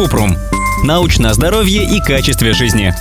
Купрум. Научное здоровье и качестве жизни.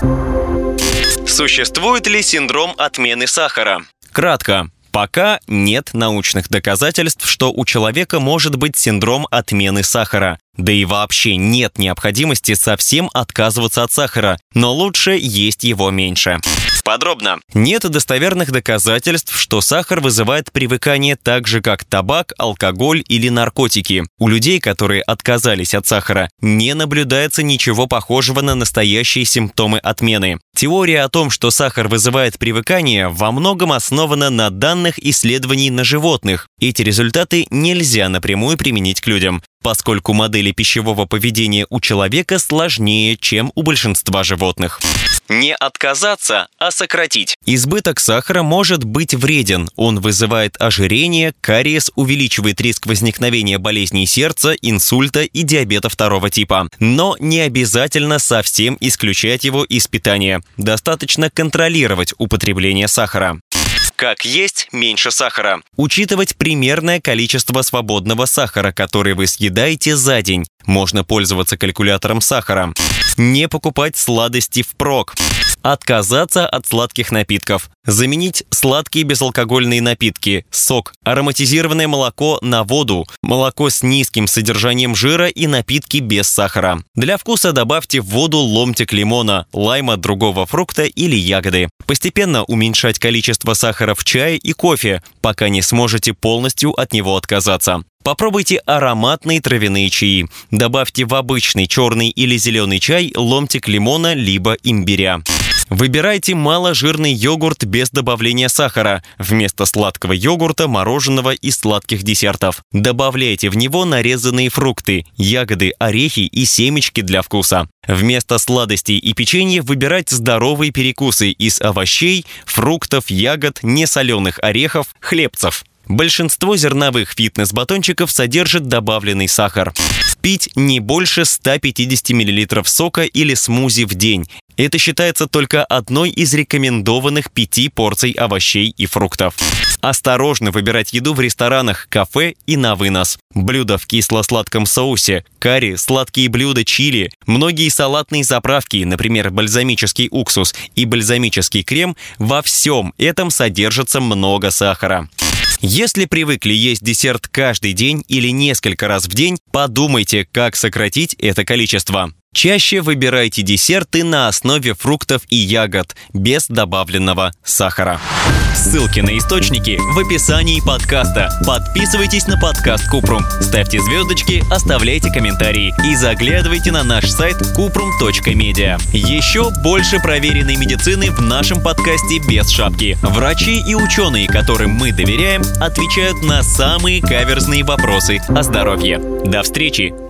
Существует ли синдром отмены сахара? Кратко. Пока нет научных доказательств, что у человека может быть синдром отмены сахара. Да и вообще нет необходимости совсем отказываться от сахара, но лучше есть его меньше. Подробно. Нет достоверных доказательств, что сахар вызывает привыкание так же, как табак, алкоголь или наркотики. У людей, которые отказались от сахара, не наблюдается ничего похожего на настоящие симптомы отмены. Теория о том, что сахар вызывает привыкание, во многом основана на данных исследований на животных. Эти результаты нельзя напрямую применить к людям поскольку модели пищевого поведения у человека сложнее, чем у большинства животных. Не отказаться, а сократить. Избыток сахара может быть вреден. Он вызывает ожирение, кариес, увеличивает риск возникновения болезней сердца, инсульта и диабета второго типа. Но не обязательно совсем исключать его из питания. Достаточно контролировать употребление сахара. Как есть меньше сахара. Учитывать примерное количество свободного сахара, который вы съедаете за день. Можно пользоваться калькулятором сахара. Не покупать сладости впрок. Отказаться от сладких напитков. Заменить сладкие безалкогольные напитки, сок, ароматизированное молоко на воду, молоко с низким содержанием жира и напитки без сахара. Для вкуса добавьте в воду ломтик лимона, лайма, другого фрукта или ягоды. Постепенно уменьшать количество сахара в чае и кофе, пока не сможете полностью от него отказаться. Попробуйте ароматные травяные чаи. Добавьте в обычный черный или зеленый чай ломтик лимона либо имбиря. Выбирайте маложирный йогурт без добавления сахара. Вместо сладкого йогурта, мороженого и сладких десертов. Добавляйте в него нарезанные фрукты, ягоды, орехи и семечки для вкуса. Вместо сладостей и печенья выбирать здоровые перекусы из овощей, фруктов, ягод, несоленых орехов, хлебцев. Большинство зерновых фитнес-батончиков содержит добавленный сахар. Пить не больше 150 мл сока или смузи в день. Это считается только одной из рекомендованных пяти порций овощей и фруктов. Осторожно выбирать еду в ресторанах, кафе и на вынос. Блюда в кисло-сладком соусе, карри, сладкие блюда чили, многие салатные заправки, например, бальзамический уксус и бальзамический крем, во всем этом содержится много сахара. Если привыкли есть десерт каждый день или несколько раз в день, подумайте, как сократить это количество. Чаще выбирайте десерты на основе фруктов и ягод, без добавленного сахара. Ссылки на источники в описании подкаста. Подписывайтесь на подкаст Купрум, ставьте звездочки, оставляйте комментарии и заглядывайте на наш сайт kuprum.media. Еще больше проверенной медицины в нашем подкасте без шапки. Врачи и ученые, которым мы доверяем, отвечают на самые каверзные вопросы о здоровье. До встречи!